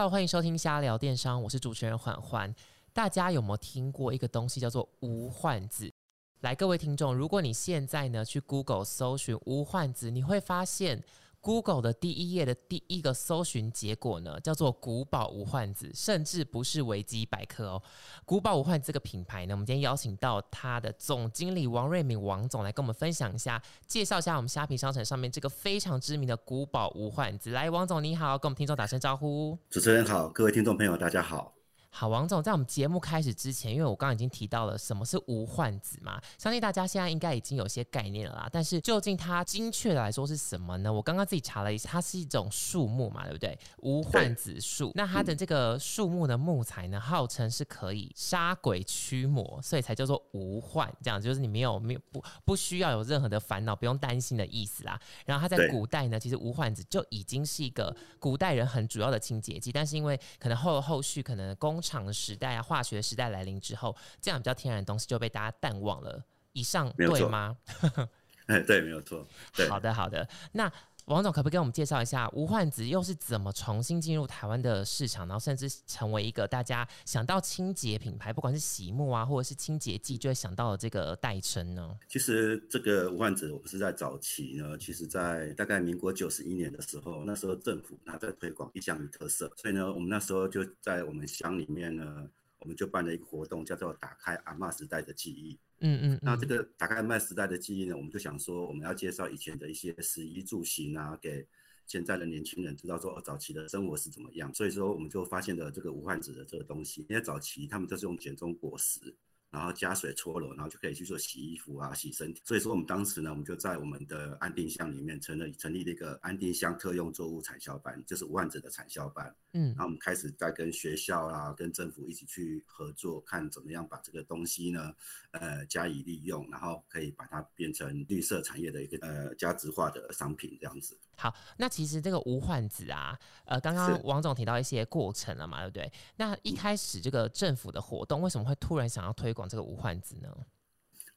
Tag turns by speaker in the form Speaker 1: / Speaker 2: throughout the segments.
Speaker 1: 好欢迎收听瞎聊电商，我是主持人缓缓。大家有没有听过一个东西叫做无患子？来，各位听众，如果你现在呢去 Google 搜寻无患子，你会发现 Google 的第一页的第一个搜寻结果呢叫做古堡无患子，甚至不是维基百科哦。古堡无患这个品牌呢，我们今天邀请到它的总经理王瑞敏王总来跟我们分享一下，介绍一下我们虾皮商城上面这个非常知名的古堡无患子。来，王总你好，跟我们听众打声招呼。
Speaker 2: 主持人好，各位听众朋友大家好。
Speaker 1: 好，王总，在我们节目开始之前，因为我刚刚已经提到了什么是无患子嘛，相信大家现在应该已经有些概念了啦。但是究竟它精确的来说是什么呢？我刚刚自己查了一下，它是一种树木嘛，对不对？无患子树。那它的这个树木的木材呢，号称是可以杀鬼驱魔，所以才叫做无患。这样就是你没有没有不不需要有任何的烦恼，不用担心的意思啦。然后它在古代呢，其实无患子就已经是一个古代人很主要的清洁剂，但是因为可能后后续可能工厂的时代啊，化学时代来临之后，这样比较天然的东西就被大家淡忘了。以上对吗？
Speaker 2: 哎，对，没有错。
Speaker 1: 好的，好的。那王总可不可以给我们介绍一下无患子又是怎么重新进入台湾的市场，然后甚至成为一个大家想到清洁品牌，不管是洗沐啊，或者是清洁剂，就会想到的这个代称呢？
Speaker 2: 其实这个无患子，我们是在早期呢，其实在大概民国九十一年的时候，那时候政府他在推广一乡一特色，所以呢，我们那时候就在我们乡里面呢。我们就办了一个活动，叫做“打开阿妈时代的记忆”。
Speaker 1: 嗯嗯，
Speaker 2: 那这个打开阿妈时代的记忆呢，我们就想说，我们要介绍以前的一些食衣住行啊，给现在的年轻人知道说，早期的生活是怎么样。所以说，我们就发现了这个无患子的这个东西，因为早期他们都是用碱中果实。然后加水搓揉，然后就可以去做洗衣服啊、洗身体。所以说我们当时呢，我们就在我们的安定乡里面成立成立了一个安定乡特用作物产销班，就是五万者的产销班。嗯，然后我们开始在跟学校啊、跟政府一起去合作，看怎么样把这个东西呢，呃，加以利用，然后可以把它变成绿色产业的一个呃价值化的商品这样子。
Speaker 1: 好，那其实这个无患子啊，呃，刚刚王总提到一些过程了嘛，对不对？那一开始这个政府的活动为什么会突然想要推广这个无患子呢？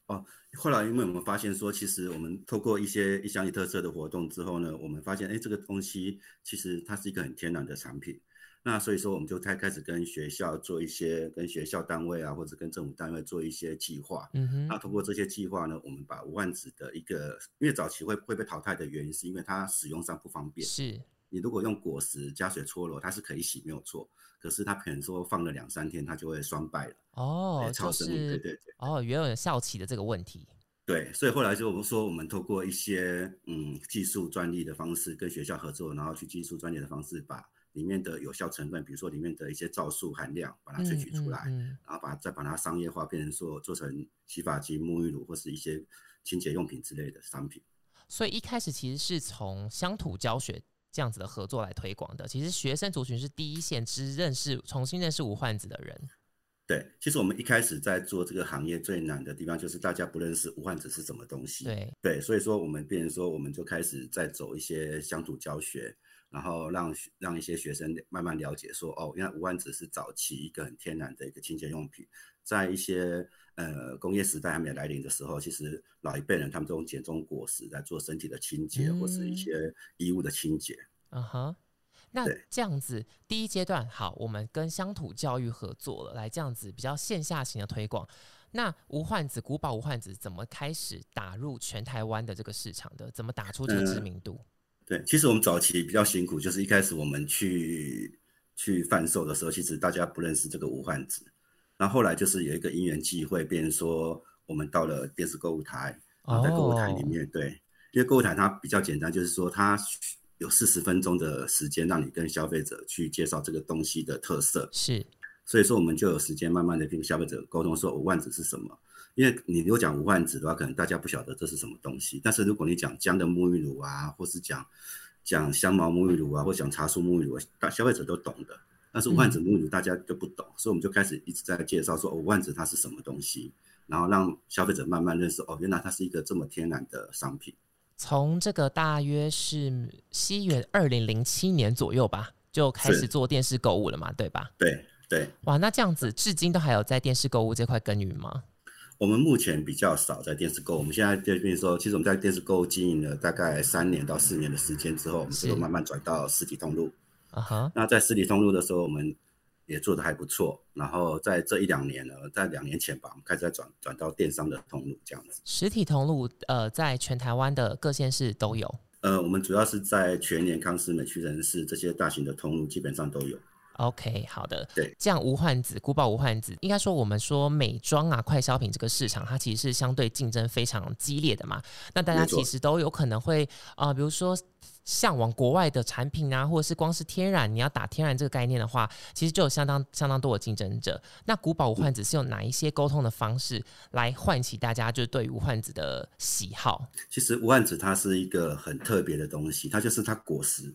Speaker 2: 哦，后来因为我们发现说，其实我们透过一些一乡一特色的活动之后呢，我们发现，哎，这个东西其实它是一个很天然的产品。那所以说，我们就开开始跟学校做一些，跟学校单位啊，或者跟政府单位做一些计划。嗯哼。那通过这些计划呢，我们把无患子的一个，因为早期会会被淘汰的原因，是因为它使用上不方便。
Speaker 1: 是。
Speaker 2: 你如果用果实加水搓揉，它是可以洗，没有错。可是它可能说放了两三天，它就会酸败了。
Speaker 1: 哦，
Speaker 2: 超生物。对对对。
Speaker 1: 哦，原有效期的这个问题。
Speaker 2: 对，所以后来就我们说，我们透过一些嗯技术专利的方式，跟学校合作，然后去技术专利的方式把。里面的有效成分，比如说里面的一些皂素含量，把它萃取出来，然后把再把它商业化，变成说做成洗发精、沐浴乳或是一些清洁用品之类的商品。
Speaker 1: 所以一开始其实是从乡土教学这样子的合作来推广的。其实学生族群是第一线之认识、重新认识无患子的人。
Speaker 2: 对，其实我们一开始在做这个行业最难的地方，就是大家不认识无患子是什么东西。
Speaker 1: 对
Speaker 2: 对，所以说我们变成说，我们就开始在走一些乡土教学。然后让让一些学生慢慢了解，说哦，原来无患子是早期一个很天然的一个清洁用品，在一些呃工业时代还没有来临的时候，其实老一辈人他们都用碱中果实来做身体的清洁，或是一些衣物的清洁。
Speaker 1: 嗯哼，那这样子第一阶段好，我们跟乡土教育合作了，来这样子比较线下型的推广。那无患子古堡无患子怎么开始打入全台湾的这个市场的？怎么打出这个知名度？
Speaker 2: 对，其实我们早期比较辛苦，就是一开始我们去去贩售的时候，其实大家不认识这个无患子，然后后来就是有一个因缘际会，变成说我们到了电视购物台，然后在购物台里面，对，因为购物台它比较简单，就是说它有四十分钟的时间让你跟消费者去介绍这个东西的特色，
Speaker 1: 是，
Speaker 2: 所以说我们就有时间慢慢的跟消费者沟通说五万子是什么。因为你如果讲无患子的话，可能大家不晓得这是什么东西。但是如果你讲姜的沐浴乳啊，或是讲讲香茅沐浴乳啊，或讲茶树沐浴乳，大消费者都懂的。但是无患子沐浴乳大家就不懂，所以我们就开始一直在介绍说哦，万子它是什么东西，然后让消费者慢慢认识哦，原来它是一个这么天然的商品。
Speaker 1: 从这个大约是西元二零零七年左右吧，就开始做电视购物了嘛，对吧？
Speaker 2: 对对。
Speaker 1: 哇，那这样子至今都还有在电视购物这块耕耘吗？
Speaker 2: 我们目前比较少在电视购，我们现在就比如说，其实我们在电视购经营了大概三年到四年的时间之后，我们就慢慢转到实体通路。
Speaker 1: 啊哈，
Speaker 2: 那在实体通路的时候，我们也做的还不错。然后在这一两年呢，在两年前吧，我们开始在转转到电商的通路这样子。
Speaker 1: 实体通路呃，在全台湾的各县市都有。
Speaker 2: 呃，我们主要是在全年康斯美屈臣氏这些大型的通路基本上都有。
Speaker 1: OK，好的，
Speaker 2: 对，
Speaker 1: 这样无患子、古堡无患子，应该说我们说美妆啊、快消品这个市场，它其实是相对竞争非常激烈的嘛。那大家其实都有可能会啊、呃比如说向往国外的产品啊，或者是光是天然，你要打天然这个概念的话，其实就有相当相当多的竞争者。那古堡无患子是用哪一些沟通的方式来唤起大家就是对于无患子的喜好？
Speaker 2: 其实无患子它是一个很特别的东西，它就是它果实，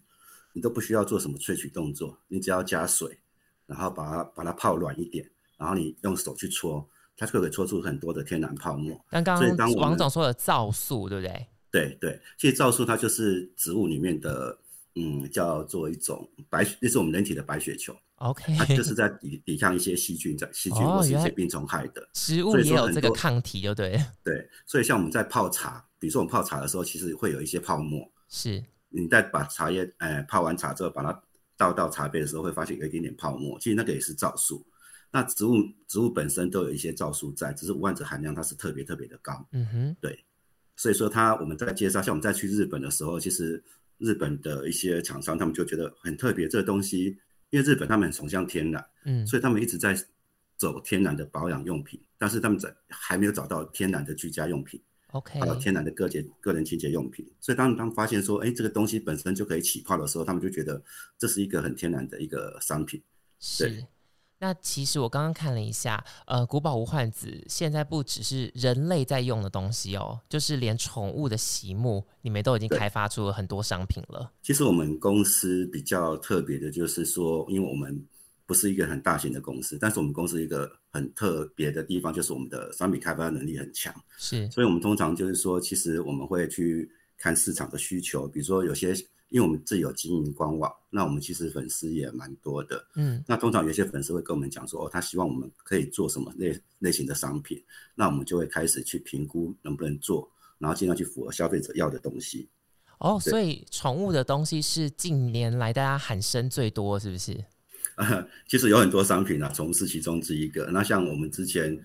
Speaker 2: 你都不需要做什么萃取动作，你只要加水，然后把它把它泡软一点，然后你用手去搓，它就可以搓出很多的天然泡沫。
Speaker 1: 刚刚
Speaker 2: 所以当我们
Speaker 1: 王总说的皂素，对不对？
Speaker 2: 对对，其实皂素它就是植物里面的，嗯，叫做一种白，那是我们人体的白血球
Speaker 1: ，OK，
Speaker 2: 它就是在抵抵抗一些细菌在细菌或是一些病虫害的。
Speaker 1: 植物也有这个抗体，就对，
Speaker 2: 对，所以像我们在泡茶，比如说我们泡茶的时候，其实会有一些泡沫。
Speaker 1: 是
Speaker 2: 你在把茶叶，呃，泡完茶之后，把它倒到茶杯的时候，会发现有一点点泡沫，其实那个也是皂素。那植物植物本身都有一些皂素在，只是无患子含量它是特别特别的高。
Speaker 1: 嗯哼，对
Speaker 2: 所以说它我们在介绍，像我们在去日本的时候，其实日本的一些厂商他们就觉得很特别，这个东西，因为日本他们很崇尚天然，
Speaker 1: 嗯，
Speaker 2: 所以他们一直在走天然的保养用品，但是他们在还没有找到天然的居家用品。
Speaker 1: OK，
Speaker 2: 还有天然的个洁个人清洁用品。所以当他们发现说，哎，这个东西本身就可以起泡的时候，他们就觉得这是一个很天然的一个商品。
Speaker 1: 是。那其实我刚刚看了一下，呃，古堡无患子现在不只是人类在用的东西哦，就是连宠物的席木，你们都已经
Speaker 2: 对
Speaker 1: 开发出了很多商品了。
Speaker 2: 其实我们公司比较特别的就是说，因为我们不是一个很大型的公司，但是我们公司一个很特别的地方就是我们的商品开发能力很强。
Speaker 1: 是，
Speaker 2: 所以我们通常就是说，其实我们会去看市场的需求，比如说有些，因为我们自己有经营官网，那我们其实粉丝也蛮多的。
Speaker 1: 嗯，
Speaker 2: 那通常有些粉丝会跟我们讲说，哦，他希望我们可以做什么类类型的商品，那我们就会开始去评估能不能做，然后尽量去符合消费者要的东西。
Speaker 1: 哦，所以宠物的东西是近年来大家喊声最多，是不是？
Speaker 2: 呃，其实有很多商品啊，宠物是其中之一个。那像我们之前，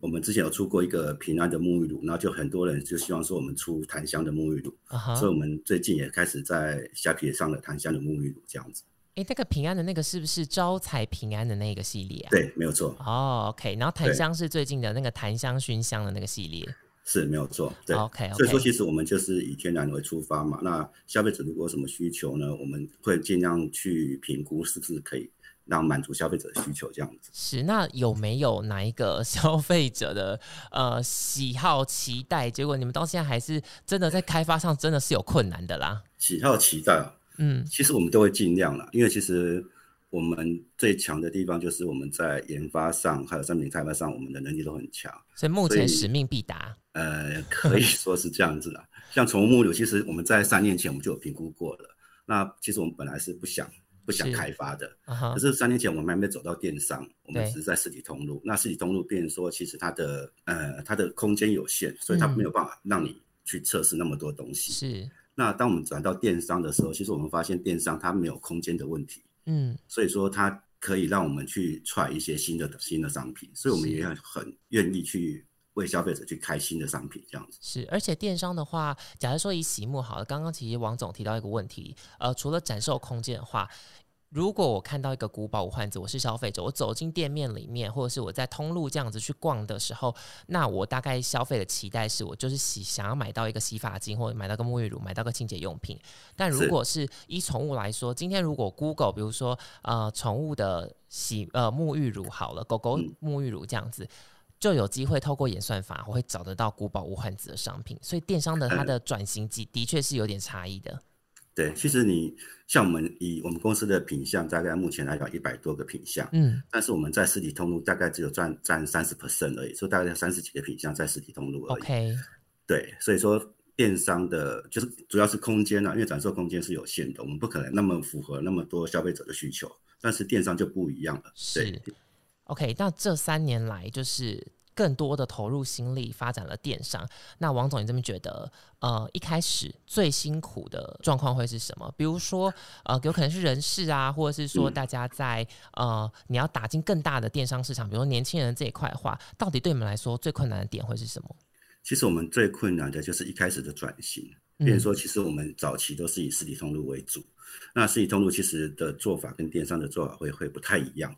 Speaker 2: 我们之前有出过一个平安的沐浴乳，那就很多人就希望说我们出檀香的沐浴乳，
Speaker 1: 啊哈
Speaker 2: 所以，我们最近也开始在虾皮上了檀香的沐浴乳这样子。
Speaker 1: 哎，那个平安的那个是不是招财平安的那个系列啊？
Speaker 2: 对，没有错，
Speaker 1: 哦，OK，然后檀香是最近的那个檀香熏香的那个系列。
Speaker 2: 是没有错。对
Speaker 1: OK，OK
Speaker 2: 所以说其实我们就是以天然为出发嘛。那消费者如果有什么需求呢，我们会尽量去评估是不是可以让满足消费者的需求这样子。
Speaker 1: 是，那有没有哪一个 消费者的呃喜好期待？结果你们到现在还是真的在开发上真的是有困难的啦。
Speaker 2: 喜好期待啊，
Speaker 1: 嗯，
Speaker 2: 其实我们都会尽量啦，因为其实我们最强的地方就是我们在研发上还有商品开发上，我们的能力都很强。
Speaker 1: 所以目前使命必达。
Speaker 2: 呃，可以说是这样子的。像宠物沐浴乳，其实我们在三年前我们就有评估过了。那其实我们本来是不想不想开发的，可，是三年前我们还没走到电商，我们只是在实体通路。那实体通路变成说，其实它的呃它的空间有限，所以它
Speaker 1: 嗯。
Speaker 2: 没有办法让你去测试那么多东西。
Speaker 1: 是，
Speaker 2: 那当我们转到电商的时候，其实我们发现电商它没有空间的问题，
Speaker 1: 嗯，
Speaker 2: 所以说它可以让我们去 try 一些新的新的商品，所以我们也很很愿意去为消费者去开新的商品这样子。
Speaker 1: 是，而且电商的话，假如说以洗木好了，刚刚其实王总提到一个问题，呃，除了展售空间的话，如果我看到一个古堡无患子，我是消费者，我走进店面里面，或者是我在通路这样子去逛的时候，那我大概消费的期待是我就是洗想要买到一个洗发精，或者买到个沐浴乳，买到个清洁用品。但如果是以宠物来说，今天如果 Google 比如说呃宠物的洗呃沐浴乳好了，狗狗
Speaker 2: 嗯
Speaker 1: 沐浴乳这样子。就有机会透过演算法，我会找得到古堡无患子的商品，所以电商的它的转型机的确是有点差异的。
Speaker 2: 对，其实你像我们以我们公司的品项，大概目前来讲一百多个品项，
Speaker 1: 嗯，
Speaker 2: 但是我们在实体通路大概只有占占三十 percent 而已，所以大概三十几个品项在实体通路而已。
Speaker 1: OK，
Speaker 2: 对，所以说电商的就是主要是空间啊，因为展售空间是有限的，我们不可能那么符合那么多消费者的需求，但是电商就不一样了。对
Speaker 1: 是 OK。那这三年来，就是更多的投入心力发展了电商。那王总，你这么觉得？呃，一开始最辛苦的状况会是什么？比如说，呃，有可能是人事啊，或者是说大家在呃，你要打进更大的电商市场，比如说年轻人这一块的话，到底对你们来说最困难的点会是什么？
Speaker 2: 其实我们最困难的就是一开始的转型。比如说，其实我们早期都是以实体通路为主，那实体通路其实的做法跟电商的做法会会不太一样。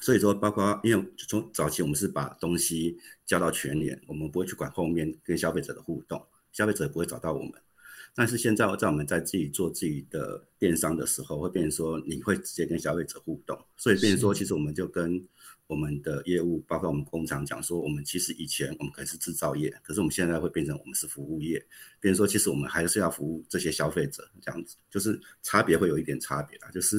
Speaker 2: 所以说，包括因为从早期我们是把东西交到全联，我们不会去管后面跟消费者的互动，消费者不会找到我们。但是现在在我们在自己做自己的电商的时候，会变成说你会直接跟消费者互动，所以变成说其实我们就跟。我们的业务，包括我们工厂讲说，我们其实以前我们可能是制造业，可是我们现在会变成我们是服务业。比如说，其实我们还是要服务这些消费者，这样子，就是差别会有一点差别啦，就是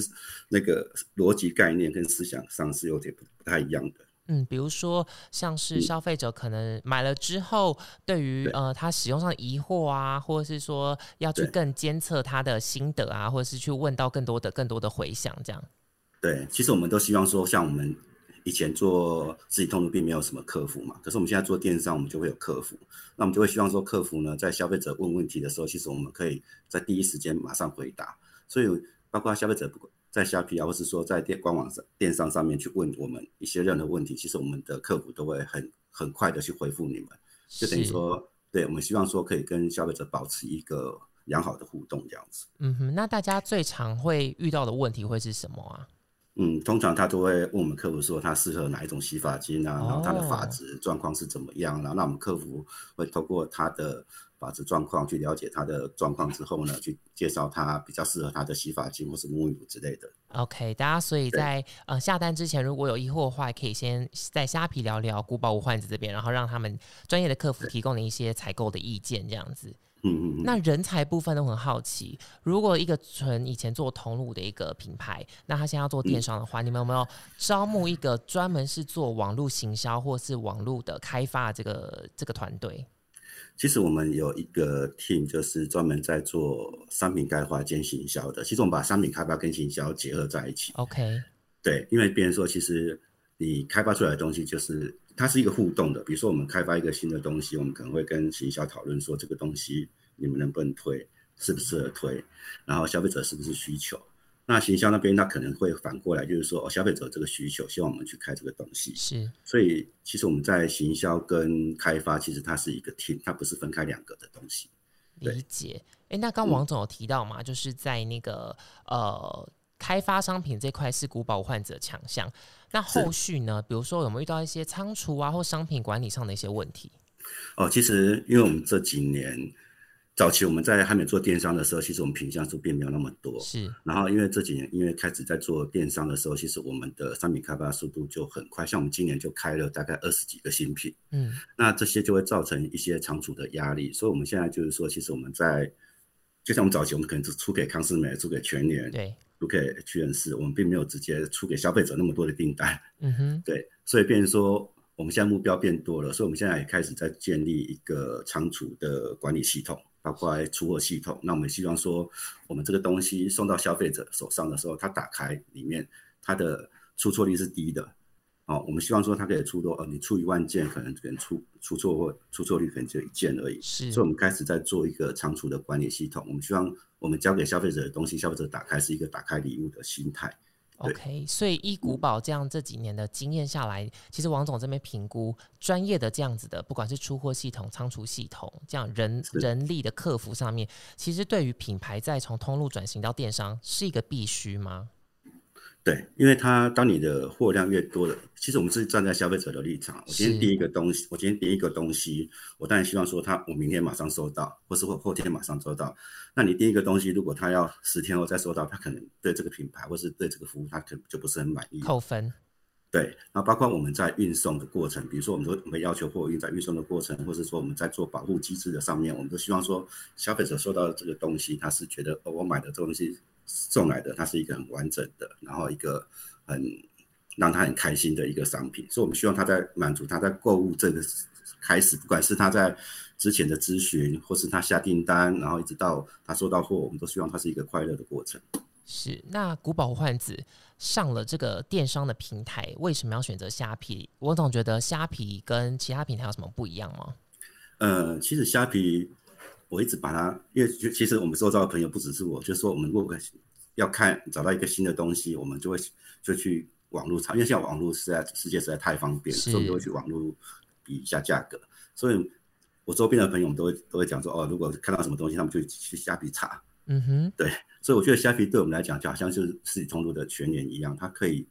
Speaker 2: 那个逻辑概念跟思想上是有点不不太一样的。
Speaker 1: 嗯，比如说像是消费者可能买了之后，对于呃他使用上疑惑啊，或者是说要去更监测他的心得啊，或者是去问到更多的更多的回响，这样。
Speaker 2: 对，其实我们都希望说，像我们。以前做自己通路并没有什么客服嘛，可是我们现在做电商，我们就会有客服。那我们就会希望说，客服呢，在消费者问问题的时候，其实我们可以在第一时间马上回答。所以，包括消费者在虾皮啊，或是说在电官网上、电商上面去问我们一些任何问题，其实我们的客服都会很很快的去回复你们。就等于说，对我们希望说可以跟消费者保持一个良好的互动这样子。
Speaker 1: 嗯哼，那大家最常会遇到的问题会是什么啊？
Speaker 2: 嗯，通常他都会问我们客服说他适合哪一种洗发精啊，然后他的发质状况是怎么样，然后那我们客服会透过他的发质状况去了解他的状况之后呢，去介绍他比较适合他的洗发精或是沐浴乳之类的。
Speaker 1: OK，大家所以在呃下单之前如果有疑惑的话，可以先在虾皮聊聊古宝无患子这边，然后让他们专业的客服提供你一些采购的意见，这样子。
Speaker 2: 嗯嗯
Speaker 1: 那人才部分都很好奇，如果一个纯以前做同路的一个品牌，那他现在要做电商的话，你们有没有招募一个专门是做网络行销或是网络的开发这个这个团队？
Speaker 2: 其实我们有一个 team，就是专门在做商品开发兼行销的。其实我们把商品开发跟行销结合在一起。
Speaker 1: OK，
Speaker 2: 对，因为别人说，其实你开发出来的东西就是。它是一个互动的，比如说我们开发一个新的东西，我们可能会跟行销讨论说这个东西你们能不能推，适不适合推，然后消费者是不是需求，那行销那边他可能会反过来就是说哦消费者这个需求，希望我们去开这个东西，
Speaker 1: 是，
Speaker 2: 所以其实我们在行销跟开发其实它是一个 team，它不是分开两个的东西。
Speaker 1: 理解，哎，那刚王总有提到嘛，就是在那个呃。开发商品这块是古堡患者强项，那后续呢？比如说有没有遇到一些仓储啊或商品管理上的一些问题？
Speaker 2: 哦，其实因为我们这几年早期我们在还没做电商的时候，其实我们品相数并没有那么多。
Speaker 1: 是，
Speaker 2: 然后因为这几年因为开始在做电商的时候，其实我们的商品开发速度就很快，像我们今年就开了大概二十几个新品。
Speaker 1: 嗯，
Speaker 2: 那这些就会造成一些仓储的压力，所以我们现在就是说，其实我们在就像我们早期我们可能只出给康斯美、出给全联。
Speaker 1: 对。
Speaker 2: 不可以去人事，我们并没有直接出给消费者那么多的订单。
Speaker 1: 嗯哼，
Speaker 2: 对，所以变成说，我们现在目标变多了，所以我们现在也开始在建立一个仓储的管理系统，包括出货系统。那我们希望说，我们这个东西送到消费者手上的时候，他打开里面，它的出错率是低的。哦，我们希望说，它可以出多，呃，你出一万件，可能可能出出错或出错率可能就一件而已。
Speaker 1: 是，
Speaker 2: 所以我们开始在做一个仓储的管理系统。我们希望。我们交给消费者的东西，消费者打开是一个打开礼物的心态。
Speaker 1: OK，所以依古堡这样这几年的经验下来，其实王总这边评估专业的这样子的，不管是出货系统、仓储系统，这样人人力的客服上面，其实对于品牌在从通路转型到电商是一个必须吗？
Speaker 2: 对，因为它当你的货量越多了，其实我们是站在消费者的立场。我今天订一个东西，我今天订一个东西，我当然希望说他我明天马上收到，或是或后天马上收到。那你订一个东西，如果他要十天后再收到，他可能对这个品牌或是对这个服务，他可能就不是很满意，
Speaker 1: 扣分。
Speaker 2: 对，然后包括我们在运送的过程，比如说我们说我们要求货运在运送的过程，或是说我们在做保护机制的上面，我们都希望说消费者收到这个东西，他是觉得哦，我买的这东西。送来的，它是一个很完整的，然后一个很让他很开心的一个商品，所以我们希望他在满足他在购物这个开始，不管是他在之前的咨询，或是他下订单，然后一直到他收到货，我们都希望它是一个快乐的过程。
Speaker 1: 是，那古堡换子上了这个电商的平台，为什么要选择虾皮？我总觉得虾皮跟其他平台有什么不一样吗？
Speaker 2: 呃，其实虾皮我一直把它，因为其实我们周遭的朋友不只是我，就是说我们如果要看找到一个新的东西，我们就会就去网络查，因为现在网络实在世界实在太方便，所以我们就会去网络比一下价格。所以，我周边的朋友我们都会都会讲说，哦，如果看到什么东西，他们就去虾皮查。
Speaker 1: 嗯哼，
Speaker 2: 对，所以我觉得虾皮对我们来讲，就好像是实体通路的全年一样，它可以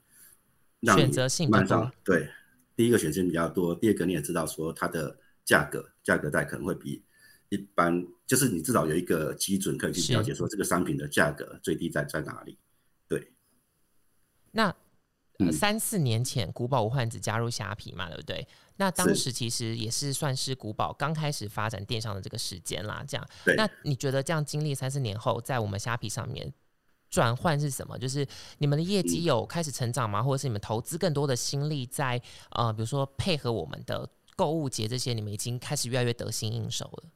Speaker 2: 让
Speaker 1: 选择性
Speaker 2: 慢上。对，第一个选择比较多，第二个你也知道说它的价格价格带可能会比一般，就是你至少有一个基准可以去了解说这个商品的价格最低在在哪里。对，
Speaker 1: 那三四年前古堡无患子加入虾皮嘛，对不对？那当时其实也是算是古堡刚开始发展电商的这个时间啦，这样。那你觉得这样经历三四年后，在我们虾皮上面转换是什么？就是你们的业绩有开始成长吗？或者是你们投资更多的心力在呃，比如说配合我们的购物节这些，你们已经开始越来越得心应手了？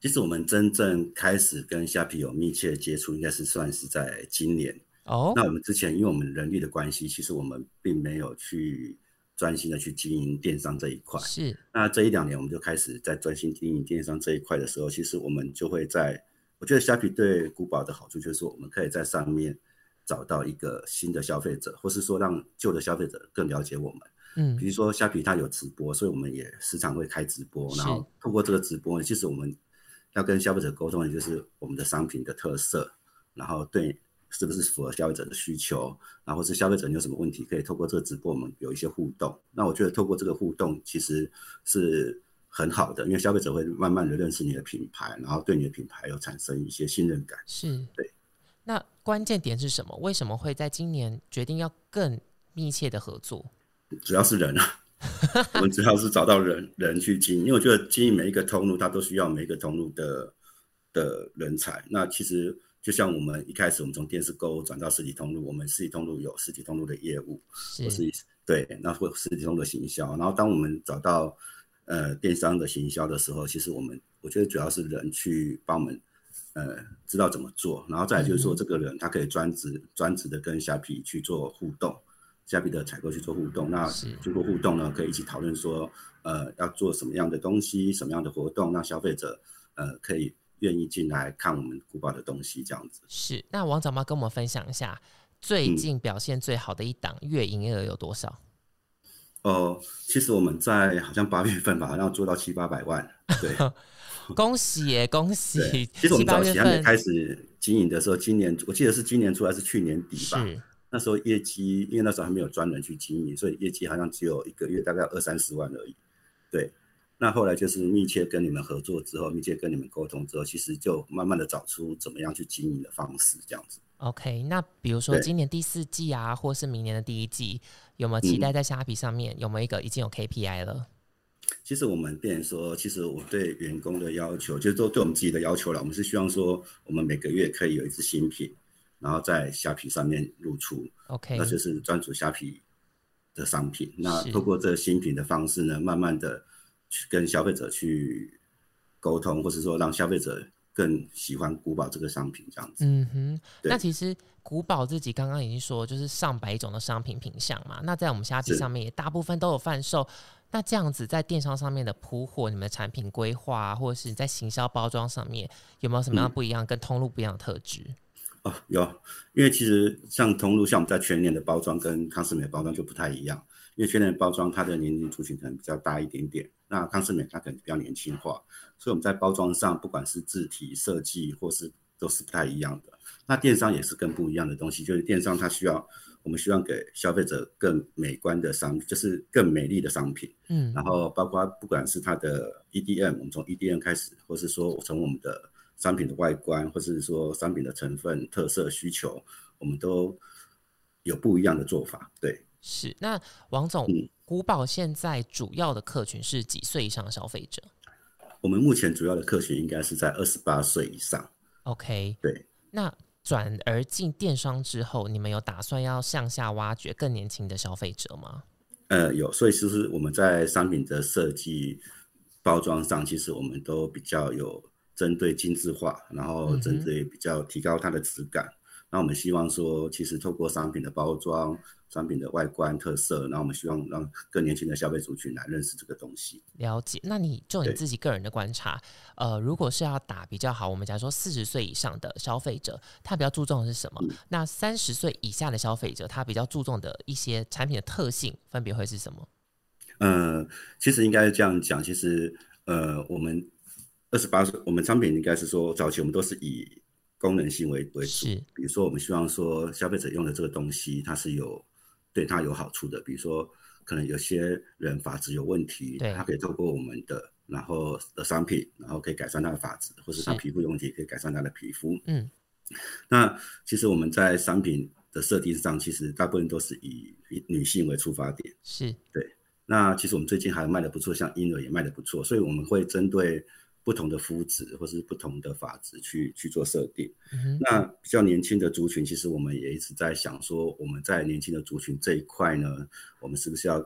Speaker 2: 其实我们真正开始跟虾皮有密切的接触，应该是算是在今年
Speaker 1: 哦。
Speaker 2: 那我们之前因为我们人力的关系，其实我们并没有去。专心的去经营电商这一块，
Speaker 1: 是。
Speaker 2: 那这一两年，我们就开始在专心经营电商这一块的时候，其实我们就会在，我觉得虾皮对古堡的好处就是，我们可以在上面找到一个新的消费者，或是说让旧的消费者更了解我们。
Speaker 1: 嗯，
Speaker 2: 比如说虾皮它有直播，所以我们也时常会开直播，然后透过这个直播，其实我们要跟消费者沟通的就是我们的商品的特色，然后对。是不是符合消费者的需求？然后是消费者有什么问题，可以透过这个直播我们有一些互动。那我觉得透过这个互动其实是很好的，因为消费者会慢慢的认识你的品牌，然后对你的品牌有产生一些信任感。
Speaker 1: 是
Speaker 2: 对。
Speaker 1: 那关键点是什么？为什么会在今年决定要更密切的合作？
Speaker 2: 主要是人啊，我们主要是找到人人去经营，因为我觉得经营每一个通路，它都需要每一个通路的的人才。那其实。就像我们一开始，我们从电视购物转到实体通路，我们实体通路有实体通路的业务，
Speaker 1: 是
Speaker 2: 对，那会实体通路的行销。然后当我们找到呃电商的行销的时候，其实我们我觉得主要是人去帮我们呃知道怎么做，然后再就是说这个人他可以专职专职的跟虾皮去做互动，虾皮的采购去做互动。那经过互动呢，可以一起讨论说呃要做什么样的东西，什么样的活动，让消费者呃可以。愿意进来看我们古堡的东西，这样子
Speaker 1: 是。那王长妈跟我们分享一下，最近表现最好的一档月营业额有多少？
Speaker 2: 哦，其实我们在好像八月份吧，好像做到七八百万。对，
Speaker 1: 恭喜耶，恭喜！
Speaker 2: 其实我们早期还没开始经营的时候，今年我记得是今年初还是去年底吧？那时候业绩，因为那时候还没有专人去经营，所以业绩好像只有一个月大概二三十万而已。对。那后来就是密切跟你们合作之后，密切跟你们沟通之后，其实就慢慢的找出怎么样去经营的方式，这样子。
Speaker 1: OK，那比如说今年第四季啊，或是明年的第一季，有没有期待在虾皮上面有没有一个已经有 KPI 了？
Speaker 2: 其实我们变说，其实我对员工的要求，就是说对我们自己的要求了，我们是希望说，我们每个月可以有一支新品，然后在虾皮上面露出。
Speaker 1: OK，
Speaker 2: 那就是专属虾皮的商品。那透过这新品的方式呢，慢慢的。去跟消费者去沟通，或是说让消费者更喜欢古堡这个商品，这样子。
Speaker 1: 嗯哼，那其实古堡自己刚刚已经说，就是上百种的商品品相嘛。那在我们虾皮上面也大部分都有贩售。那这样子在电商上面的铺货，你们的产品规划，或者是你在行销包装上面有没有什么样不一样，跟通路不一样的特质？
Speaker 2: 哦，有，因为其实像通路，像我们在全年的包装跟康斯美包装就不太一样。因为全年的包装它的年龄族群可能比较大一点点。那康斯美它可能比较年轻化，所以我们在包装上，不管是字体设计或是都是不太一样的。那电商也是更不一样的东西，就是电商它需要，我们希望给消费者更美观的商，就是更美丽的商品。
Speaker 1: 嗯，
Speaker 2: 然后包括不管是它的 EDM，我们从 EDM 开始，或是说我从我们的商品的外观，或是说商品的成分特色需求，我们都有不一样的做法。对，
Speaker 1: 是。那王总。古堡现在主要的客群是几岁以上的消费者？
Speaker 2: 我们目前主要的客群应该是在二十八岁以上。
Speaker 1: OK，
Speaker 2: 对。
Speaker 1: 那转而进电商之后，你们有打算要向下挖掘更年轻的消费者吗？
Speaker 2: 呃，有。所以其实我们在商品的设计、包装上，其实我们都比较有针对精致化，然后针对比较提高它的质感，那我们希望说，其实透过商品的包装、商品的外观特色，然后我们希望让更年轻的消费族群来认识这个东西。
Speaker 1: 了解。那你就你自己个人的观察，呃，如果是要打比较好，我们假如说四十岁以上的消费者，他比较注重的是什么？那三十岁以下的消费者，他比较注重的一些产品的特性，分别会是什么？
Speaker 2: 呃，其实应该是这样讲，其实呃，我们二十八岁，我们商品应该是说，早期我们都是以功能性为为主，
Speaker 1: 是。
Speaker 2: 比如说我们希望说消费者用的这个东西，它是有对它有好处的，比如说可能有些人发质有问题，
Speaker 1: 对。
Speaker 2: 他可以透过我们的然后的商品，然后可以改善他的发质，或是他皮肤有问题可以改善他的皮肤。
Speaker 1: 嗯，
Speaker 2: 那其实我们在商品的设定上，其实大部分都是以以女性为出发点。
Speaker 1: 是。对。
Speaker 2: 那其实我们最近还卖的不错，像婴儿也卖的不错，所以我们会针对不同的肤质或是不同的发质去去做设定。
Speaker 1: 嗯
Speaker 2: 那比较年轻的族群，其实我们也一直在想说，我们在年轻的族群这一块呢，我们是不是要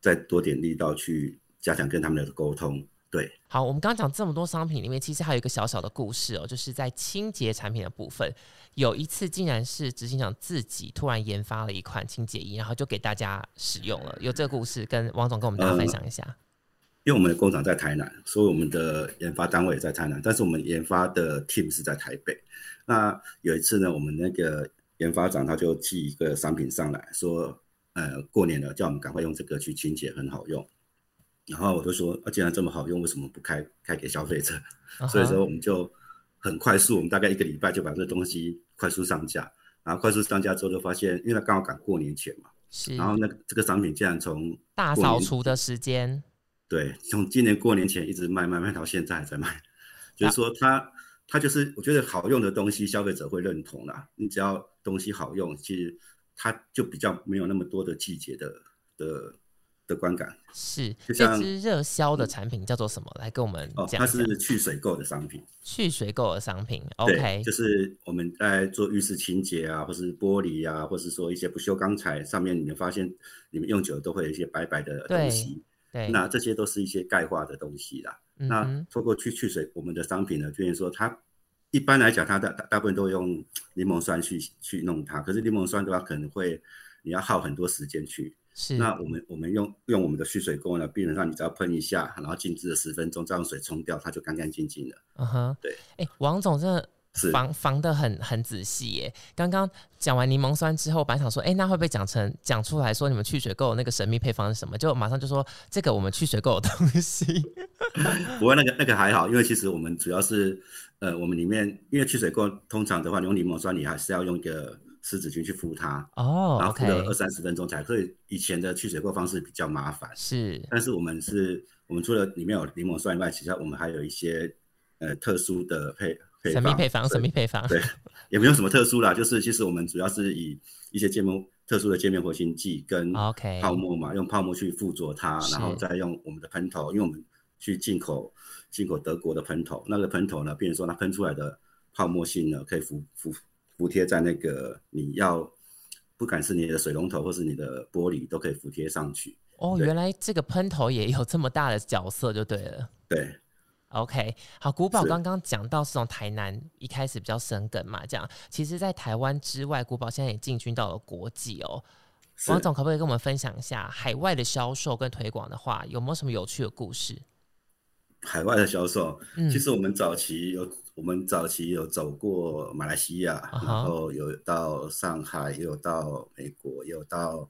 Speaker 2: 再多点力道去加强跟他们的沟通？对，
Speaker 1: 好，我们刚刚讲这么多商品里面，其实还有一个小小的故事哦，就是在清洁产品的部分，有一次竟然是执行长自己突然研发了一款清洁仪，然后就给大家使用了。有这个故事，跟王总跟我们大家分享一下。
Speaker 2: 因为我们的工厂在台南，所以我们的研发单位也在台南，但是我们研发的 team 是在台北。那有一次呢，我们那个研发长他就寄一个商品上来说，呃，过年了，叫我们赶快用这个去清洁，很好用。然后我就说，啊，既然这么好用，为什么不开开给消费者？所以说我们就很快速，我们大概一个礼拜就把这个东西快速上架。然后快速上架之后，就发现，因为它刚好赶过年前嘛，
Speaker 1: 是
Speaker 2: 然后那个这个商品竟然从
Speaker 1: 大
Speaker 2: 年
Speaker 1: 扫除的时间，
Speaker 2: 对，从今年过年前一直卖卖卖到现在还在卖，就是说它它就是我觉得好用的东西，消费者会认同啦。你只要东西好用，其实它就比较没有那么多的季节的的的观感
Speaker 1: 是这支热销的产品叫做什么？来跟我们
Speaker 2: 哦。它是去水垢的商品
Speaker 1: 去水垢的商品，OK，
Speaker 2: 就是我们在做浴室清洁啊，或是玻璃啊，或是说一些不锈钢材上面，你们发现你们用久了都会有一些白白的东西，
Speaker 1: 对，
Speaker 2: 那这些都是一些钙化的东西啦。那
Speaker 1: 嗯那
Speaker 2: 透过去去水，我们的商品呢，就是说它一般来讲，它大大大部分都用柠檬酸去去弄它，可是柠檬酸的话，可能会你要耗很多时间去。
Speaker 1: 是
Speaker 2: 那我们我们用用我们的去水垢呢，病人上你只要喷一下，然后静置了十分钟，再用水冲掉，它就干干净净了。
Speaker 1: 嗯哼，
Speaker 2: 对，
Speaker 1: 哎、王总真的
Speaker 2: 是
Speaker 1: 防防的很很仔细耶。刚刚讲完柠檬酸之后，本来想说，哎、那会不会讲成讲出来说你们去水垢那个神秘配方是什么？就马上就说这个我们去水垢的东西。
Speaker 2: 不过那个那个还好，因为其实我们主要是呃，我们里面因为去水垢通常的话，你用柠檬酸，你还是要用一个湿纸巾去敷它，
Speaker 1: 哦
Speaker 2: 然后敷了二三十分钟才可以。以前的去水垢方式比较麻烦。
Speaker 1: 是
Speaker 2: 但是我们是，我们除了里面有柠檬酸以外，其实我们还有一些呃特殊的配配
Speaker 1: 神秘配方，神秘配方。
Speaker 2: 对，也没有什么特殊啦，就是其实我们主要是以一些界面特殊的界面活性剂跟
Speaker 1: OK
Speaker 2: 泡沫嘛，用泡沫去附着它，然后再用我们的喷头，因为我们去进口进口德国的喷头，那个喷头呢，比如说它喷出来的泡沫性呢，可以服服服贴在那个你要。不管是你的水龙头或是你的玻璃，都可以服贴上去。
Speaker 1: 哦，原来这个喷头也有这么大的角色，就对了。
Speaker 2: 对，
Speaker 1: OK，好，古堡
Speaker 2: 是
Speaker 1: 刚刚讲到是从台南一开始比较生根嘛，这样，其实，在台湾之外，古堡现在也进军到了国际哦。
Speaker 2: 是
Speaker 1: 王总可不可以跟我们分享一下海外的销售跟推广的话，有没有什么有趣的故事？
Speaker 2: 海外的销售，
Speaker 1: 嗯
Speaker 2: 其实我们早期有，我们早期有走过马来西亚
Speaker 1: 啊
Speaker 2: 然后有到上海，也有到美国，也有到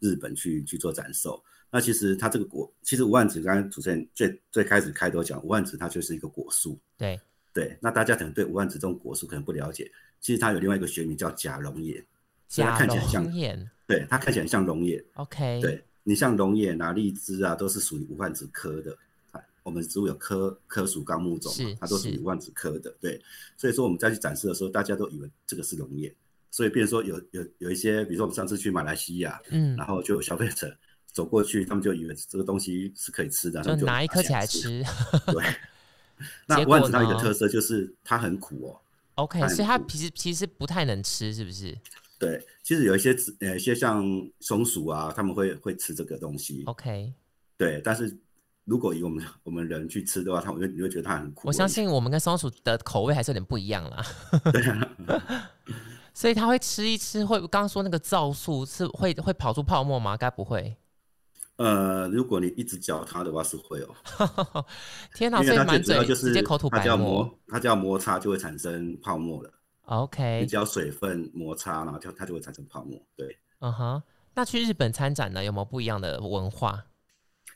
Speaker 2: 日本去去做展售。那其实它这个果，其实五万子刚才主持人最最开始开头讲，五万子它就是一个果树。
Speaker 1: 对，
Speaker 2: 对，那大家可能对五万子这种果树可能不了解，其实它有另外一个学名叫假龙眼，所以它看起来像
Speaker 1: 龙眼
Speaker 2: 对，它看起来像龙眼。
Speaker 1: ，OK，，
Speaker 2: 对你像龙眼啊、荔枝啊，都是属于无患子科的。啊我们植物有科科属纲目种嘛，它都属于
Speaker 1: 是
Speaker 2: 无患子科的。对，所以说我们再去展示的时候，大家都以为这个是龙眼，所以变成说有有有一些，比如说我们上次去马来西亚，
Speaker 1: 嗯
Speaker 2: 然，后就有消费者走过去，他们就以为这个东西是可以吃的，
Speaker 1: 就拿一颗起来
Speaker 2: 吃。
Speaker 1: 吃
Speaker 2: 对，那
Speaker 1: 结
Speaker 2: 无患
Speaker 1: 果呢
Speaker 2: 子它有一个特色就是它很苦哦。
Speaker 1: ，OK，
Speaker 2: 苦
Speaker 1: 所以它其实其实不太能吃，是不是
Speaker 2: 对，其实有一些植呃一些像松鼠啊，他们会会吃这个东西。
Speaker 1: ？OK，
Speaker 2: 对，但是如果以我们我们人去吃的话，它会你会觉得它很苦。
Speaker 1: 我相信我们跟松鼠的口味还是有点不一样啦。所以它会吃一吃，会刚刚说那个皂素是会会跑出泡沫吗？该不会？
Speaker 2: 呃，如果你一直搅它的话是会哦。
Speaker 1: 天哪！
Speaker 2: 因为它最
Speaker 1: 所以满嘴
Speaker 2: 主要就是
Speaker 1: 直接口吐白沫。
Speaker 2: 摩，它叫摩擦就会产生泡沫了。
Speaker 1: OK，你
Speaker 2: 只要水分摩擦，然后就它就会产生泡沫。对，
Speaker 1: 嗯哼。那去日本参展呢，有没有不一样的文化？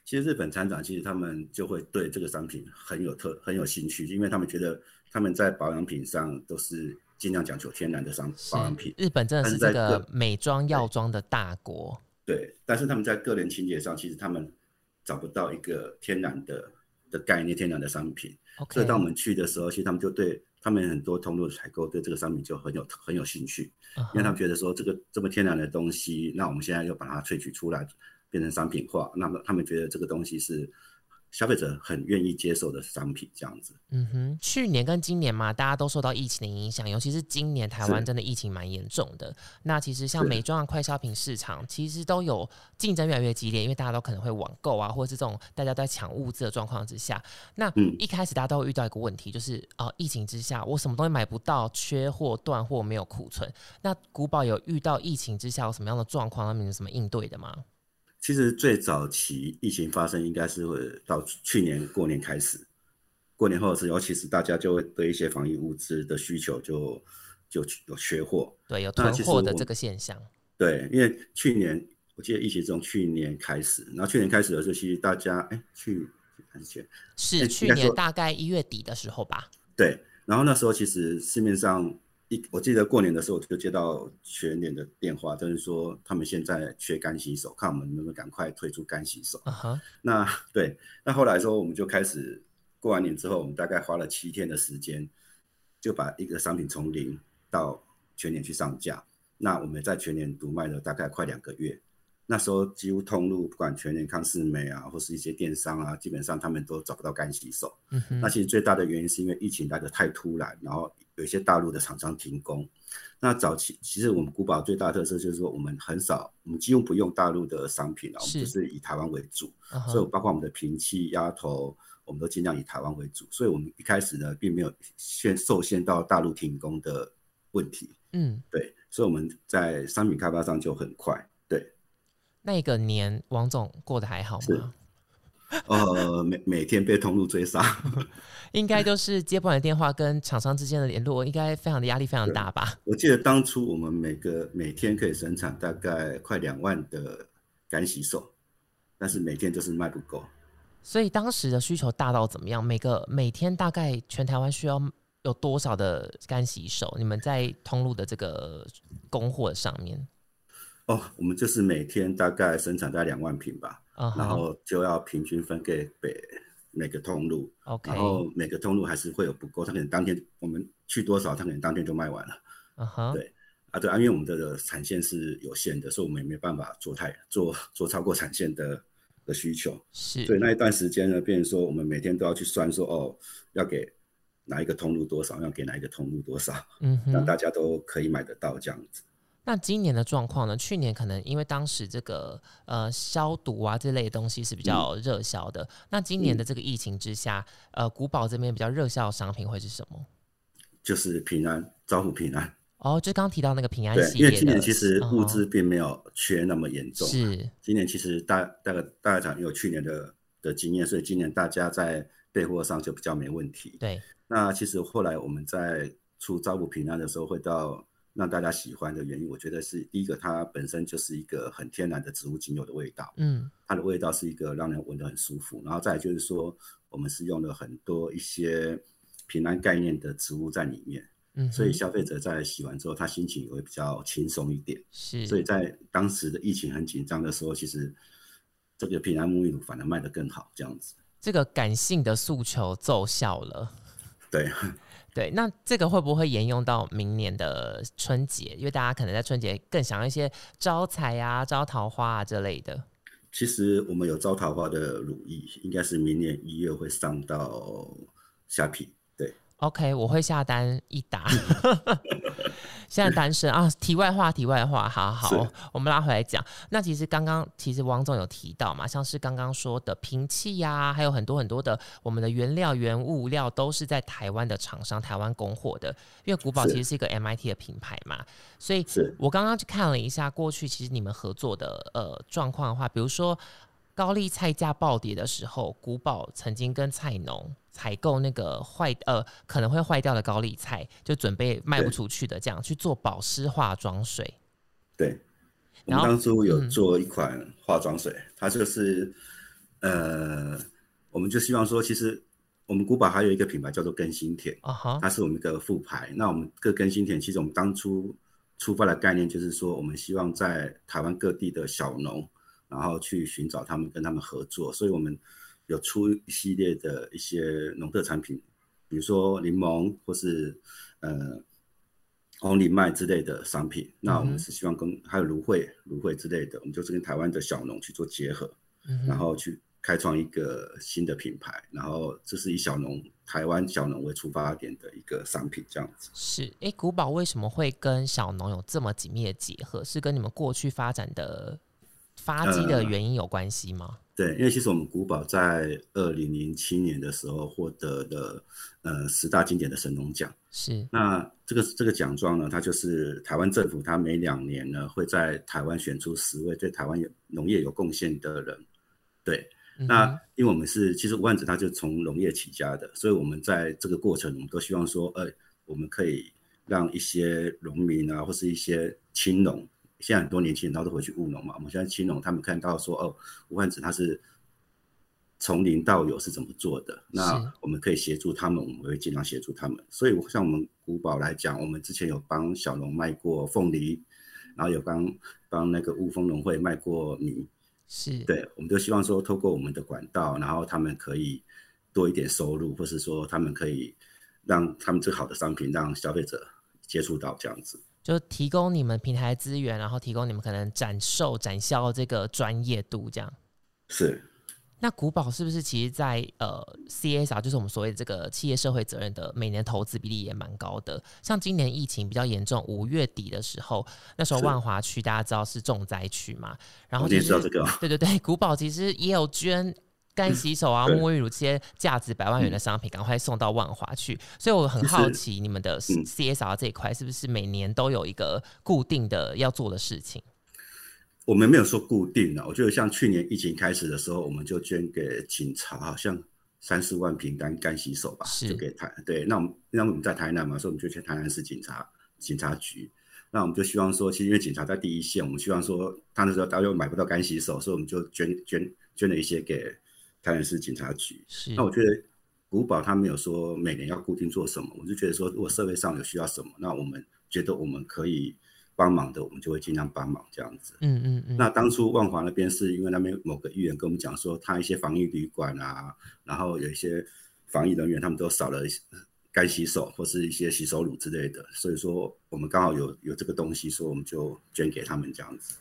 Speaker 2: 其实日本参展其实他们就会对这个商品很有特很有兴趣，因为他们觉得他们在保养品上都是尽量讲求天然的商保养品。
Speaker 1: 日本真的
Speaker 2: 是
Speaker 1: 这个美妆药妆的大国。
Speaker 2: 对，但是他们在个人情节上，其实他们找不到一个天然的的概念，天然的商品。所以当我们去的时候，其实他们就对他们很多通路的采购对这个商品就很有很有兴趣，
Speaker 1: 嗯
Speaker 2: 因为他
Speaker 1: 哼
Speaker 2: 们觉得说这个这么天然的东西，那我们现在又把它萃取出来变成商品化，那么他们觉得这个东西是消费者很愿意接受的商品，这样子。
Speaker 1: 嗯哼，去年跟今年嘛，大家都受到疫情的影响，尤其是今年台湾真的疫情蛮严重的。那其实像美妆的快消品市场，其实都有竞争越来越激烈，因为大家都可能会网购啊，或者是这种大家都在抢物资的状况之下。那
Speaker 2: 嗯
Speaker 1: 一开始大家都会遇到一个问题，就是呃，疫情之下，我什么东西买不到，缺货、断货，没有库存。那古堡有遇到疫情之下有什么样的状况，他们有什么应对的吗？
Speaker 2: 其实最早期疫情发生应该是会到去年过年开始，过年后的时候，其是大家就会对一些防疫物资的需求就就有缺货。
Speaker 1: 对，有囤货的这个现象。
Speaker 2: 对，因为去年我记得疫情从去年开始，然后去年开始的时候，其实大家哎去还是去
Speaker 1: 是去年大概一月底的时候吧。
Speaker 2: 对，然后那时候其实市面上一我记得过年的时候我就接到全年的电话，就是说他们现在缺干洗手，看我们能不能赶快推出干洗手。
Speaker 1: 嗯哼，
Speaker 2: 那对，那后来说我们就开始过完年之后，我们大概花了七天的时间，就把一个商品从零到全年去上架。那我们在全年独卖了大概快两个月。那时候几乎通路不管全年康士美啊，或是一些电商啊，基本上他们都找不到干洗手。
Speaker 1: 嗯哼，
Speaker 2: 那其实最大的原因是因为疫情来的太突然，然后有一些大陆的厂商停工。那早期其实我们古堡最大的特色就是说，我们很少，我们几乎不用大陆的商品啊，我们就是以台湾为主。
Speaker 1: 嗯
Speaker 2: 所以，包括我们的平气、鸭头，我们都尽量以台湾为主。所以我们一开始呢，并没有限受限到大陆停工的问题。
Speaker 1: 嗯，
Speaker 2: 对，所以我们在商品开发上就很快。对，
Speaker 1: 那个年王总过得还好
Speaker 2: 是
Speaker 1: 吗？
Speaker 2: 呃，每每天被通路追杀。
Speaker 1: 应该就是接不完的电话跟厂商之间的联络，应该非常的压力非常大吧？
Speaker 2: 我记得当初我们每个每天可以生产大概快两万的干洗手，但是每天就是卖不够。
Speaker 1: 所以当时的需求大到怎么样？每个每天大概全台湾需要有多少的干洗手？你们在通路的这个供货上面，
Speaker 2: 哦，我们就是每天大概生产大概两万瓶吧，然后就要平均分给北每个通路。
Speaker 1: ，OK，
Speaker 2: 然后每个通路还是会有不够，他可能当天我们去多少，他可能当天就卖完了
Speaker 1: 嗯哼，
Speaker 2: 对啊。对啊，因为我们的产线是有限的，所以我们也没办法做太做做超过产线的的需求。
Speaker 1: 是，
Speaker 2: 所以那一段时间呢，变成说我们每天都要去算说哦，要给哪一个通路多少，要给哪一个通路多少，
Speaker 1: 嗯。
Speaker 2: 让大家都可以买得到这样子。
Speaker 1: 那今年的状况呢？去年可能因为当时这个呃消毒啊这类的东西是比较热销的。那今年的这个疫情之下，呃，古堡这边比较热销的商品会是什么？
Speaker 2: 就是平安，招呼平安。
Speaker 1: 哦，就刚刚提到那个平安，系列，
Speaker 2: 因为今年其实物资
Speaker 1: 嗯
Speaker 2: 并没有缺那么严重。
Speaker 1: 是
Speaker 2: 今年其实大大概大概场有去年的的经验，所以今年大家在备货上就比较没问题。
Speaker 1: 对，
Speaker 2: 那其实后来我们在出招呼平安的时候，会到让大家喜欢的原因，我觉得是第一个，它本身就是一个很天然的植物精油的味道，
Speaker 1: 嗯
Speaker 2: 它的味道是一个让人闻得很舒服。然后再来就是说，我们是用了很多一些平安概念的植物在里面，
Speaker 1: 嗯，
Speaker 2: 所以消费者在洗完之后，他心情也会比较轻松一点。
Speaker 1: 是，
Speaker 2: 所以在当时的疫情很紧张的时候，其实这个平安沐浴乳反而卖得更好，这样子。
Speaker 1: 这个感性的诉求奏效了。
Speaker 2: 对，
Speaker 1: 对，那这个会不会沿用到明年的春节？因为大家可能在春节更想要一些招财啊、招桃花啊这类的。
Speaker 2: 其实我们有招桃花的乳意，应该是明年一月会上到虾皮。对
Speaker 1: ，OK，我会下单一打。现在单身啊。题外话，题外话，好好，我们拉回来讲。那其实刚刚其实王总有提到嘛，像是刚刚说的瓶器呀、还有很多很多的我们的原料、原物料都是在台湾的厂商、台湾供货的。因为古堡其实是一个 MIT 的品牌嘛，所以
Speaker 2: 是
Speaker 1: 我刚刚去看了一下过去其实你们合作的呃状况的话，比如说高丽菜价暴跌的时候，古堡曾经跟菜农采购那个坏呃可能会坏掉的高丽菜，就准备卖不出去的，这样去做保湿化妆水。
Speaker 2: 对，我们当初有
Speaker 1: 嗯
Speaker 2: 做一款化妆水，它就是呃，我们就希望说，其实我们古堡还有一个品牌叫做更新田，
Speaker 1: 啊哈，
Speaker 2: 它是我们一个副牌。那我们各更新田，其实我们当初出发的概念就是说，我们希望在台湾各地的小农，然后去寻找他们，跟他们合作。所以我们有出一系列的一些农特产品，比如说柠檬或是呃红藜麦之类的商品。那我们是希望跟还有芦荟、芦荟之类的，我们就是跟台湾的小农去做结合。
Speaker 1: 嗯
Speaker 2: 然后去开创一个新的品牌，然后这是以小农台湾小农为出发点的一个商品，这样子。
Speaker 1: 是诶，古堡为什么会跟小农有这么紧密的结合？是跟你们过去发展的发迹的
Speaker 2: 呃
Speaker 1: 原因有关系吗？
Speaker 2: 对，因为其实我们古堡在二零零七年的时候获得的呃十大经典的神农奖。
Speaker 1: 是
Speaker 2: 那这个这个奖状呢，它就是台湾政府，它每两年呢会在台湾选出十位对台湾有农业有贡献的人。对，
Speaker 1: 嗯
Speaker 2: 那因为我们是其实五万子他就从农业起家的，所以我们在这个过程，我们都希望说，呃，我们可以让一些农民啊，或是一些青农，现在很多年轻人他都回去务农嘛，我们现在青农他们看到说，哦，五万子他是从零到有是怎么做的，那我们可以协助他们，我们会尽量协助他们。所以像我们古堡来讲，我们之前有帮小农卖过凤梨，然后有帮帮那个雾峰农会卖过米，
Speaker 1: 是，
Speaker 2: 对，我们就希望说，透过我们的管道，然后他们可以多一点收入，或是说他们可以让他们最好的商品让消费者接触到这样子。
Speaker 1: 就提供你们平台资源，然后提供你们可能展售、展销这个专业度，这样。
Speaker 2: 是，
Speaker 1: 那古堡是不是其实在呃 CSR，就是我们所谓的这个企业社会责任的每年投资比例也蛮高的？像今年疫情比较严重，五月底的时候，那时候
Speaker 2: 是
Speaker 1: 万华区大家知道是重灾区嘛，然后
Speaker 2: 我
Speaker 1: 其实
Speaker 2: 也知道这个哦，
Speaker 1: 对对对，古堡其实也有捐干洗手啊、沐浴乳这些价值百万元的商品，赶快送到万华去。所以我很好奇，你们的
Speaker 2: 嗯
Speaker 1: CSR 这一块是不是每年都有一个固定的要做的事情？
Speaker 2: 我们没有说固定的，我觉得像去年疫情开始的时候，我们就捐给警察，好像三四万瓶干干洗手吧，
Speaker 1: 是
Speaker 2: 就给台对。那我们那我们在台南嘛，所以我们就去台南市警察警察局。那我们就希望说，其实因为警察在第一线，我们希望说他那时候他又买不到干洗手，所以我们就捐捐捐了一些给台南市警察局。
Speaker 1: 是
Speaker 2: 那我觉得古堡他没有说每年要固定做什么，我就觉得说，如果社会上有需要什么，那我们觉得我们可以帮忙的，我们就会尽量帮忙这样子。
Speaker 1: 嗯嗯嗯，
Speaker 2: 那当初万华那边是因为那边某个议员跟我们讲说，他一些防疫旅馆啊，然后有一些防疫人员他们都少了一些干洗手或是一些洗手乳之类的，所以说我们刚好有有这个东西，所以我们就捐给他们这样子。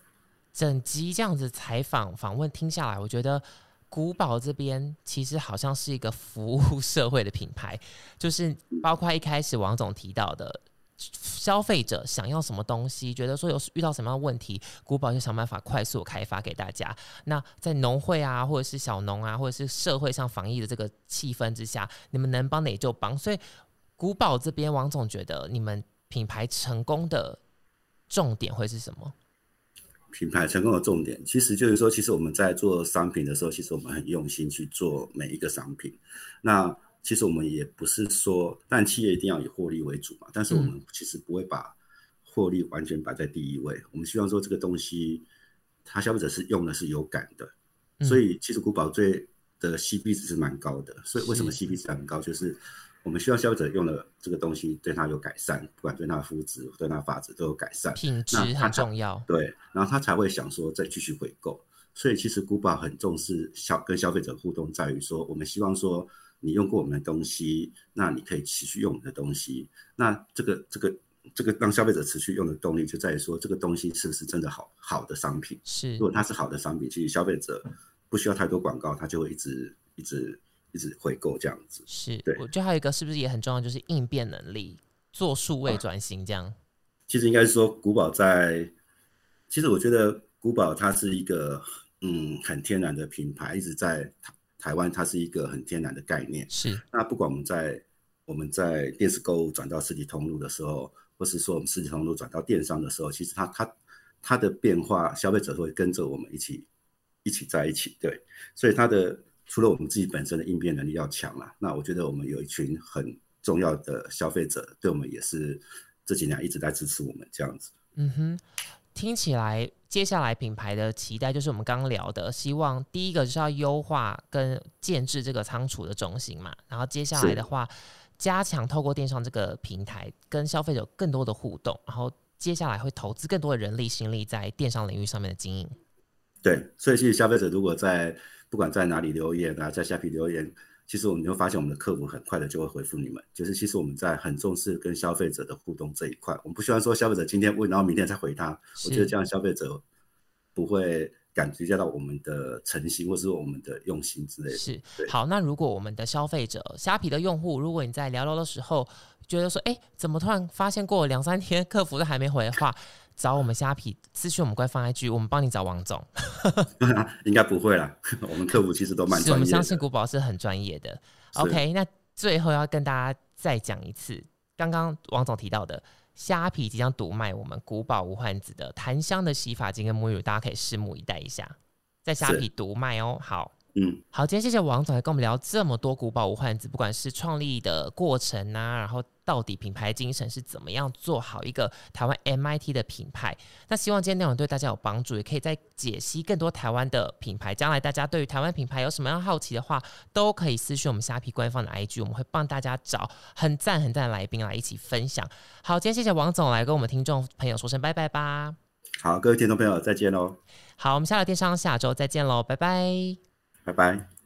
Speaker 1: 整集这样子采访访问听下来，我觉得古堡这边其实好像是一个服务 社会的品牌，就是包括一开始王总提到的。消费者想要什么东西，觉得说有遇到什么样的问题，古堡就想办法快速开发给大家。那在农会啊，或者是小农啊，或者是社会上防疫的这个气氛之下，你们能帮的也就帮。所以古堡这边，王总觉得你们品牌成功的重点会是什么？
Speaker 2: 品牌成功的重点，其实就是说，其实我们在做商品的时候，其实我们很用心去做每一个商品。那其实我们也不是说，但企业一定要以获利为主嘛。但是我们其实不会把获利完全摆在第一位。我们希望说，这个东西，它消费者是用的是有感的。
Speaker 1: 嗯
Speaker 2: 所以其实古堡最的 CP 值是蛮高的。所以为什么
Speaker 1: 是
Speaker 2: CP 值很高？就是我们希望消费者用了这个东西对他有改善，不管对他的肤质、对他的发质都有改善。
Speaker 1: 品质
Speaker 2: 那
Speaker 1: 很重要。
Speaker 2: 对，然后他才会想说再继续回购。所以其实古堡很重视消跟消费者互动，在于说我们希望说你用过我们的东西，那你可以持续用我们的东西。那这个这个这个让消费者持续用的动力，就在于说这个东西是不是真的好好的商品。
Speaker 1: 是
Speaker 2: 如果它是好的商品，其实消费者不需要太多广告，他就会一直一直一直回购这样子。
Speaker 1: 是
Speaker 2: 对，
Speaker 1: 我觉得还有一个是不是也很重要，就是应变能力，做数位转型这样。
Speaker 2: 其实应该是说古堡在，其实我觉得古堡它是一个嗯很天然的品牌，一直在台台湾它是一个很天然的概念。
Speaker 1: 是，
Speaker 2: 那不管我们在我们在电视购物转到实体通路的时候，或是说我们实体通路转到电商的时候，其实它它它的变化，消费者会跟着我们一起一起在一起，对，所以它的除了我们自己本身的应变能力要强了，那我觉得我们有一群很重要的消费者，对我们也是这几年一直在支持我们这样子。
Speaker 1: 嗯哼，听起来接下来品牌的期待就是我们刚刚聊的，希望第一个就是要优化跟建制这个仓储的中心嘛，然后接下来的话，加强透过电商这个平台跟消费者更多的互动，然后接下来会投资更多的人力心力在电商领域上面的经营。
Speaker 2: 对，所以其实消费者如果在不管在哪里留言啊，在虾皮留言。其实我们就发现，我们的客服很快的就会回复你们。就是其实我们在很重视跟消费者的互动这一块，我们不希望说消费者今天问，然后明天再回他。我觉得这样消费者不会感觉到我们的诚心，或是我们的用心之类的。
Speaker 1: 是好，那如果我们的消费者虾皮的用户，如果你在聊聊的时候觉得说，哎，怎么突然发现过两三天客服都还没回的话，找我们虾皮私讯我们官方 IG，我们帮你找王总。
Speaker 2: 应该不会啦，我们客服其实都蛮专业。我
Speaker 1: 们相信古堡是很专业的。OK，那最后要跟大家再讲一次，刚刚王总提到的虾皮即将独卖我们古堡无患子的檀香的洗发精跟沐浴乳，大家可以拭目以待一下，在虾皮独卖哦。好。
Speaker 2: 嗯，
Speaker 1: 好，今天谢谢王总来跟我们聊这么多古堡无患子，不管是创立的过程啊，然后到底品牌精神是怎么样做好一个台湾 MIT 的品牌。那希望今天内容对大家有帮助，也可以再解析更多台湾的品牌。将来大家对于台湾品牌有什么样好奇的话，都可以私讯我们虾皮官方的 IG，我们会帮大家找很赞很赞的来宾来一起分享。好，今天谢谢王总来跟我们听众朋友说声拜拜吧。
Speaker 2: 好，各位听众朋友再见喽。
Speaker 1: 好，我们下个电商下周再见喽，拜拜。
Speaker 2: 拜拜。